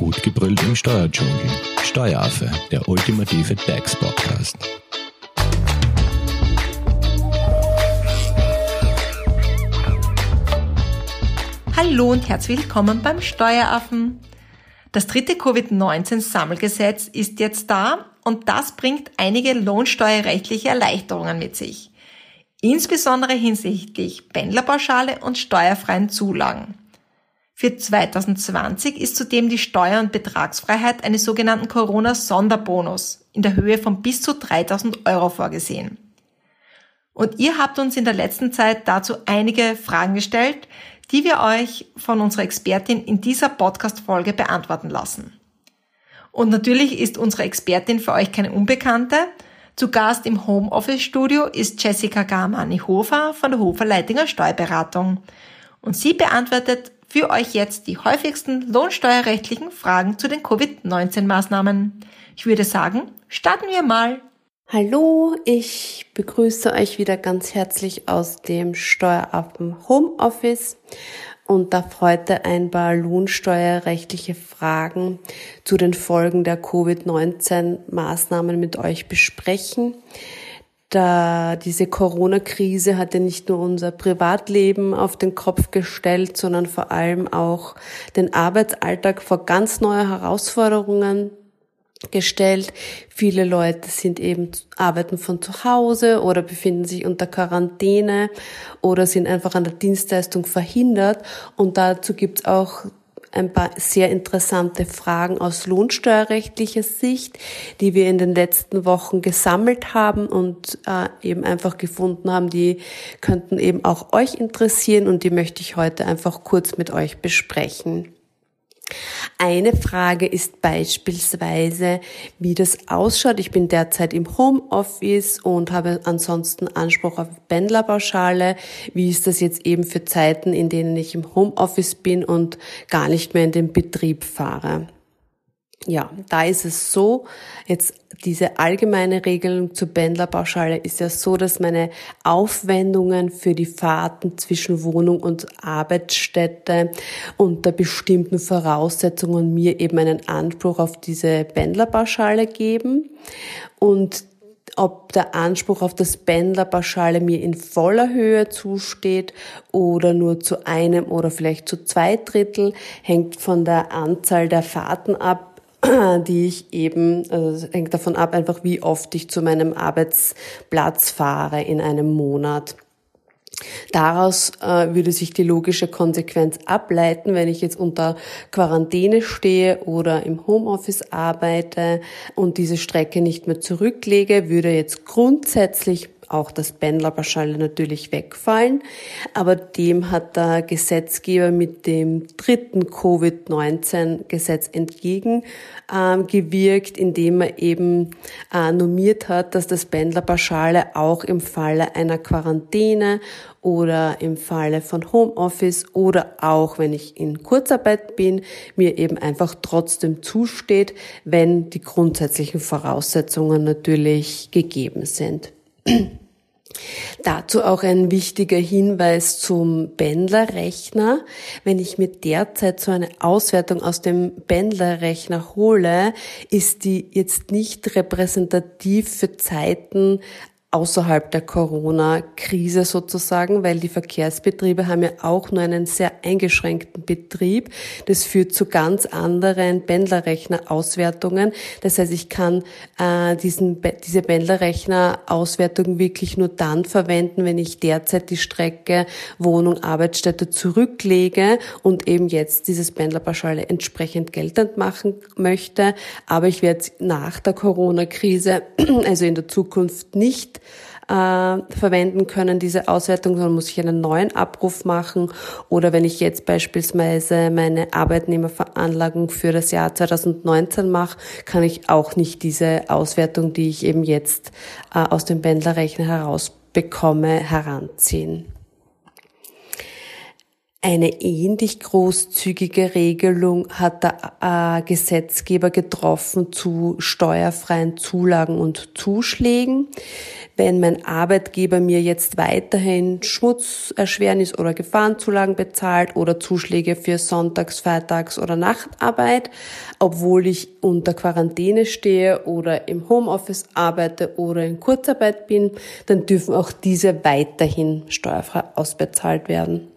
gut gebrüllt im Steuerdschungel. Steueraffe, der ultimative DAX-Podcast. Hallo und herzlich willkommen beim Steueraffen. Das dritte Covid-19-Sammelgesetz ist jetzt da und das bringt einige lohnsteuerrechtliche Erleichterungen mit sich. Insbesondere hinsichtlich Pendlerpauschale und steuerfreien Zulagen. Für 2020 ist zudem die Steuer- und Betragsfreiheit eines sogenannten Corona-Sonderbonus in der Höhe von bis zu 3000 Euro vorgesehen. Und ihr habt uns in der letzten Zeit dazu einige Fragen gestellt, die wir euch von unserer Expertin in dieser Podcast-Folge beantworten lassen. Und natürlich ist unsere Expertin für euch keine Unbekannte. Zu Gast im Homeoffice-Studio ist Jessica Garmani-Hofer von der Hofer Leitinger Steuerberatung. Und sie beantwortet für euch jetzt die häufigsten lohnsteuerrechtlichen Fragen zu den Covid-19-Maßnahmen. Ich würde sagen, starten wir mal. Hallo, ich begrüße euch wieder ganz herzlich aus dem Steueraffen Homeoffice und darf heute ein paar lohnsteuerrechtliche Fragen zu den Folgen der Covid-19-Maßnahmen mit euch besprechen da diese Corona-Krise hat ja nicht nur unser Privatleben auf den Kopf gestellt, sondern vor allem auch den Arbeitsalltag vor ganz neue Herausforderungen gestellt. Viele Leute sind eben arbeiten von zu Hause oder befinden sich unter Quarantäne oder sind einfach an der Dienstleistung verhindert. Und dazu gibt's auch ein paar sehr interessante Fragen aus lohnsteuerrechtlicher Sicht, die wir in den letzten Wochen gesammelt haben und äh, eben einfach gefunden haben, die könnten eben auch euch interessieren und die möchte ich heute einfach kurz mit euch besprechen. Eine Frage ist beispielsweise, wie das ausschaut. Ich bin derzeit im Homeoffice und habe ansonsten Anspruch auf Pendlerpauschale. Wie ist das jetzt eben für Zeiten, in denen ich im Homeoffice bin und gar nicht mehr in den Betrieb fahre? Ja, da ist es so, jetzt diese allgemeine Regelung zur Pendlerpauschale ist ja so, dass meine Aufwendungen für die Fahrten zwischen Wohnung und Arbeitsstätte unter bestimmten Voraussetzungen mir eben einen Anspruch auf diese Pendlerpauschale geben. Und ob der Anspruch auf das Pendlerpauschale mir in voller Höhe zusteht oder nur zu einem oder vielleicht zu zwei Drittel, hängt von der Anzahl der Fahrten ab, die ich eben, also es hängt davon ab, einfach wie oft ich zu meinem Arbeitsplatz fahre in einem Monat. Daraus äh, würde sich die logische Konsequenz ableiten, wenn ich jetzt unter Quarantäne stehe oder im Homeoffice arbeite und diese Strecke nicht mehr zurücklege, würde jetzt grundsätzlich auch das Pendlerpauschale natürlich wegfallen. Aber dem hat der Gesetzgeber mit dem dritten Covid-19-Gesetz entgegengewirkt, ähm, indem er eben äh, normiert hat, dass das Pendlerpauschale auch im Falle einer Quarantäne oder im Falle von Homeoffice oder auch wenn ich in Kurzarbeit bin, mir eben einfach trotzdem zusteht, wenn die grundsätzlichen Voraussetzungen natürlich gegeben sind. Dazu auch ein wichtiger Hinweis zum Pendlerrechner. Wenn ich mir derzeit so eine Auswertung aus dem Pendlerrechner hole, ist die jetzt nicht repräsentativ für Zeiten, außerhalb der Corona-Krise sozusagen, weil die Verkehrsbetriebe haben ja auch nur einen sehr eingeschränkten Betrieb. Das führt zu ganz anderen Pendlerrechner-Auswertungen. Das heißt, ich kann äh, diesen, diese Pendlerrechner-Auswertung wirklich nur dann verwenden, wenn ich derzeit die Strecke Wohnung, Arbeitsstätte zurücklege und eben jetzt dieses Pendlerpauschale entsprechend geltend machen möchte. Aber ich werde nach der Corona-Krise, also in der Zukunft nicht äh, verwenden können, diese Auswertung, sondern muss ich einen neuen Abruf machen. Oder wenn ich jetzt beispielsweise meine Arbeitnehmerveranlagung für das Jahr 2019 mache, kann ich auch nicht diese Auswertung, die ich eben jetzt äh, aus dem Pendlerrechner herausbekomme, heranziehen. Eine ähnlich großzügige Regelung hat der äh, Gesetzgeber getroffen zu steuerfreien Zulagen und Zuschlägen. Wenn mein Arbeitgeber mir jetzt weiterhin Schmutzerschwernis oder Gefahrenzulagen bezahlt oder Zuschläge für Sonntags-, Freitags- oder Nachtarbeit, obwohl ich unter Quarantäne stehe oder im Homeoffice arbeite oder in Kurzarbeit bin, dann dürfen auch diese weiterhin steuerfrei ausbezahlt werden.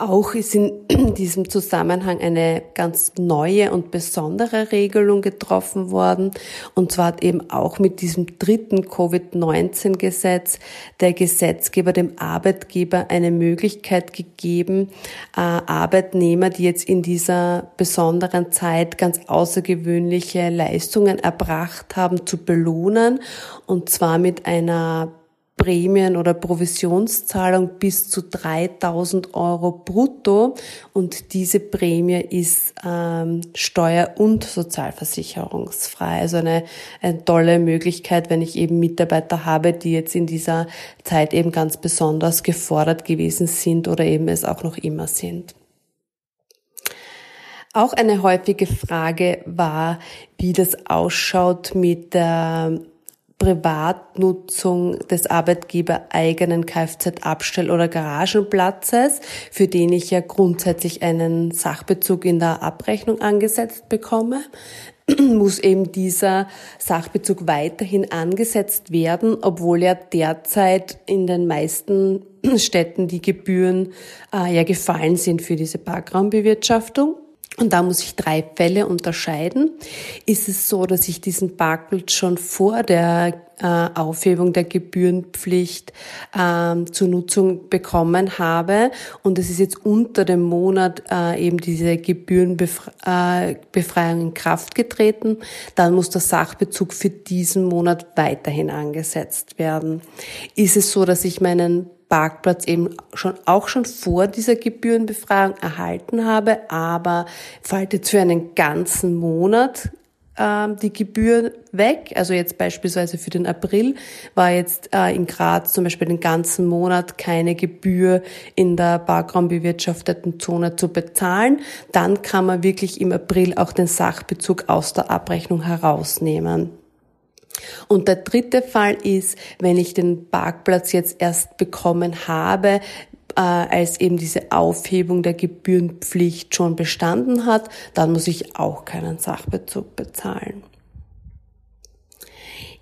Auch ist in diesem Zusammenhang eine ganz neue und besondere Regelung getroffen worden. Und zwar hat eben auch mit diesem dritten Covid-19-Gesetz der Gesetzgeber dem Arbeitgeber eine Möglichkeit gegeben, äh, Arbeitnehmer, die jetzt in dieser besonderen Zeit ganz außergewöhnliche Leistungen erbracht haben, zu belohnen. Und zwar mit einer Prämien- oder Provisionszahlung bis zu 3000 Euro brutto und diese Prämie ist ähm, steuer- und sozialversicherungsfrei. Also eine, eine tolle Möglichkeit, wenn ich eben Mitarbeiter habe, die jetzt in dieser Zeit eben ganz besonders gefordert gewesen sind oder eben es auch noch immer sind. Auch eine häufige Frage war, wie das ausschaut mit der Privatnutzung des Arbeitgeber eigenen Kfz-Abstell- oder Garagenplatzes, für den ich ja grundsätzlich einen Sachbezug in der Abrechnung angesetzt bekomme, muss eben dieser Sachbezug weiterhin angesetzt werden, obwohl ja derzeit in den meisten Städten die Gebühren äh, ja gefallen sind für diese Parkraumbewirtschaftung. Und da muss ich drei Fälle unterscheiden. Ist es so, dass ich diesen Parkplatz schon vor der äh, Aufhebung der Gebührenpflicht äh, zur Nutzung bekommen habe und es ist jetzt unter dem Monat äh, eben diese Gebührenbefreiung äh, in Kraft getreten, dann muss der Sachbezug für diesen Monat weiterhin angesetzt werden. Ist es so, dass ich meinen Parkplatz eben schon auch schon vor dieser Gebührenbefreiung erhalten habe, aber fällt jetzt für einen ganzen Monat ähm, die Gebühr weg. Also jetzt beispielsweise für den April war jetzt äh, in Graz zum Beispiel den ganzen Monat keine Gebühr in der parkraumbewirtschafteten Zone zu bezahlen. Dann kann man wirklich im April auch den Sachbezug aus der Abrechnung herausnehmen. Und der dritte Fall ist, wenn ich den Parkplatz jetzt erst bekommen habe, äh, als eben diese Aufhebung der Gebührenpflicht schon bestanden hat, dann muss ich auch keinen Sachbezug bezahlen.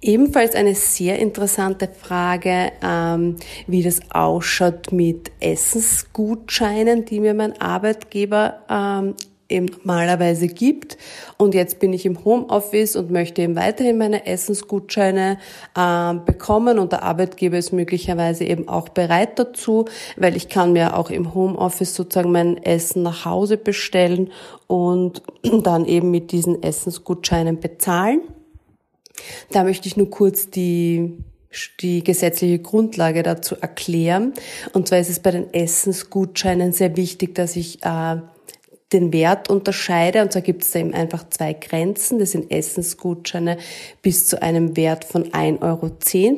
Ebenfalls eine sehr interessante Frage, ähm, wie das ausschaut mit Essensgutscheinen, die mir mein Arbeitgeber ähm, eben normalerweise gibt. Und jetzt bin ich im Homeoffice und möchte eben weiterhin meine Essensgutscheine äh, bekommen und der Arbeitgeber ist möglicherweise eben auch bereit dazu, weil ich kann mir auch im Homeoffice sozusagen mein Essen nach Hause bestellen und dann eben mit diesen Essensgutscheinen bezahlen. Da möchte ich nur kurz die die gesetzliche Grundlage dazu erklären. Und zwar ist es bei den Essensgutscheinen sehr wichtig, dass ich äh, den Wert unterscheide. Und zwar gibt es da eben einfach zwei Grenzen. Das sind Essensgutscheine bis zu einem Wert von 1,10 Euro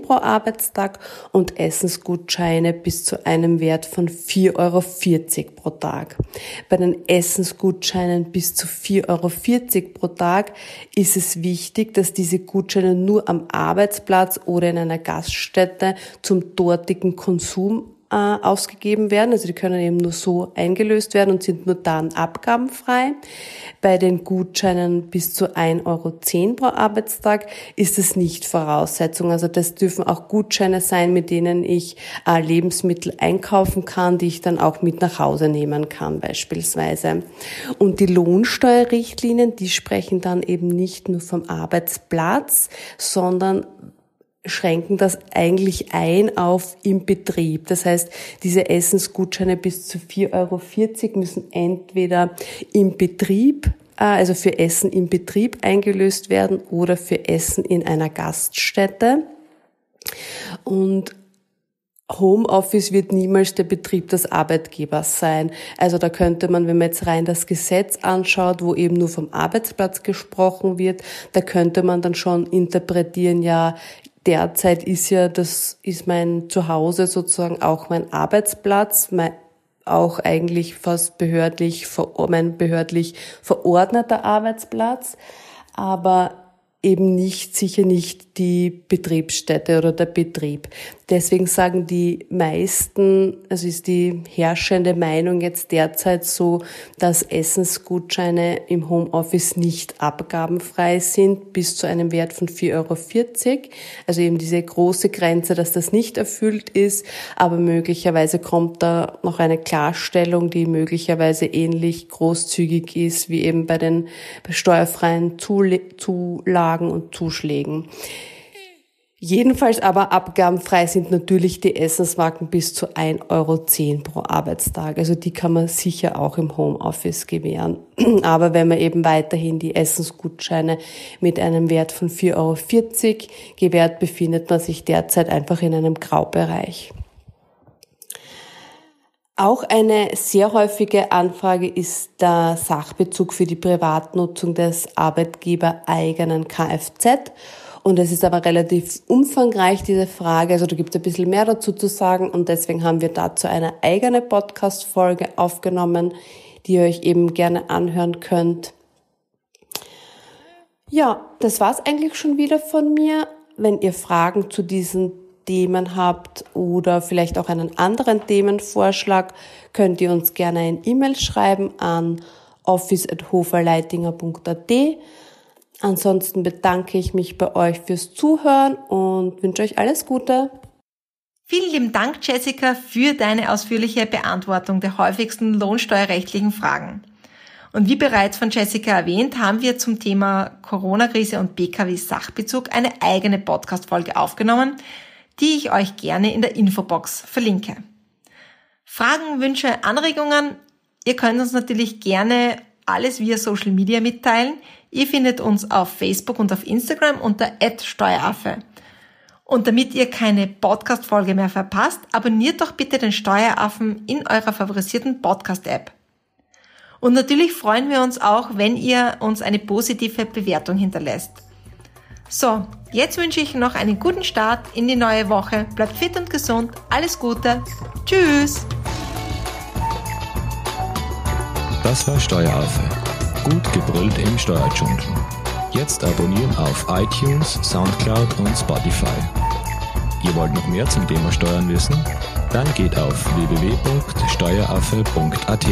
pro Arbeitstag und Essensgutscheine bis zu einem Wert von 4,40 Euro pro Tag. Bei den Essensgutscheinen bis zu 4,40 Euro pro Tag ist es wichtig, dass diese Gutscheine nur am Arbeitsplatz oder in einer Gaststätte zum dortigen Konsum äh, ausgegeben werden. Also die können eben nur so eingelöst werden und sind nur dann abgabenfrei. Bei den Gutscheinen bis zu 1,10 Euro pro Arbeitstag ist es nicht Voraussetzung. Also das dürfen auch Gutscheine sein, mit denen ich äh, Lebensmittel einkaufen kann, die ich dann auch mit nach Hause nehmen kann beispielsweise. Und die Lohnsteuerrichtlinien, die sprechen dann eben nicht nur vom Arbeitsplatz, sondern schränken das eigentlich ein auf im Betrieb. Das heißt, diese Essensgutscheine bis zu 4,40 Euro müssen entweder im Betrieb, äh, also für Essen im Betrieb eingelöst werden oder für Essen in einer Gaststätte. Und Homeoffice wird niemals der Betrieb des Arbeitgebers sein. Also da könnte man, wenn man jetzt rein das Gesetz anschaut, wo eben nur vom Arbeitsplatz gesprochen wird, da könnte man dann schon interpretieren, ja, derzeit ist ja, das ist mein Zuhause sozusagen auch mein Arbeitsplatz, mein, auch eigentlich fast behördlich, mein behördlich verordneter Arbeitsplatz. Aber eben nicht, sicher nicht die Betriebsstätte oder der Betrieb. Deswegen sagen die meisten, also ist die herrschende Meinung jetzt derzeit so, dass Essensgutscheine im Homeoffice nicht abgabenfrei sind bis zu einem Wert von 4,40 Euro. Also eben diese große Grenze, dass das nicht erfüllt ist, aber möglicherweise kommt da noch eine Klarstellung, die möglicherweise ähnlich großzügig ist wie eben bei den steuerfreien Zulagen und Zuschlägen. Jedenfalls aber abgabenfrei sind natürlich die Essensmarken bis zu 1,10 Euro pro Arbeitstag. Also die kann man sicher auch im Homeoffice gewähren. Aber wenn man eben weiterhin die Essensgutscheine mit einem Wert von 4,40 Euro gewährt, befindet man sich derzeit einfach in einem Graubereich. Auch eine sehr häufige Anfrage ist der Sachbezug für die Privatnutzung des arbeitgebereigenen Kfz. Und es ist aber relativ umfangreich, diese Frage. Also da gibt es ein bisschen mehr dazu zu sagen. Und deswegen haben wir dazu eine eigene Podcast-Folge aufgenommen, die ihr euch eben gerne anhören könnt. Ja, das war's eigentlich schon wieder von mir. Wenn ihr Fragen zu diesen Themen habt oder vielleicht auch einen anderen Themenvorschlag, könnt ihr uns gerne ein E-Mail schreiben an office.hoferleitinger.at. Ansonsten bedanke ich mich bei euch fürs Zuhören und wünsche euch alles Gute. Vielen lieben Dank, Jessica, für deine ausführliche Beantwortung der häufigsten lohnsteuerrechtlichen Fragen. Und wie bereits von Jessica erwähnt, haben wir zum Thema Corona-Krise und BKW-Sachbezug eine eigene Podcast-Folge aufgenommen, die ich euch gerne in der Infobox verlinke. Fragen, Wünsche, Anregungen, ihr könnt uns natürlich gerne alles via Social Media mitteilen. Ihr findet uns auf Facebook und auf Instagram unter @steueraffe. Und damit ihr keine Podcast-Folge mehr verpasst, abonniert doch bitte den Steueraffen in eurer favorisierten Podcast-App. Und natürlich freuen wir uns auch, wenn ihr uns eine positive Bewertung hinterlässt. So, jetzt wünsche ich noch einen guten Start in die neue Woche. Bleibt fit und gesund. Alles Gute. Tschüss. Das war Steueraffe. Gut gebrüllt im Steuerdschungel. Jetzt abonnieren auf iTunes, Soundcloud und Spotify. Ihr wollt noch mehr zum Thema Steuern wissen? Dann geht auf www.steueraffe.at.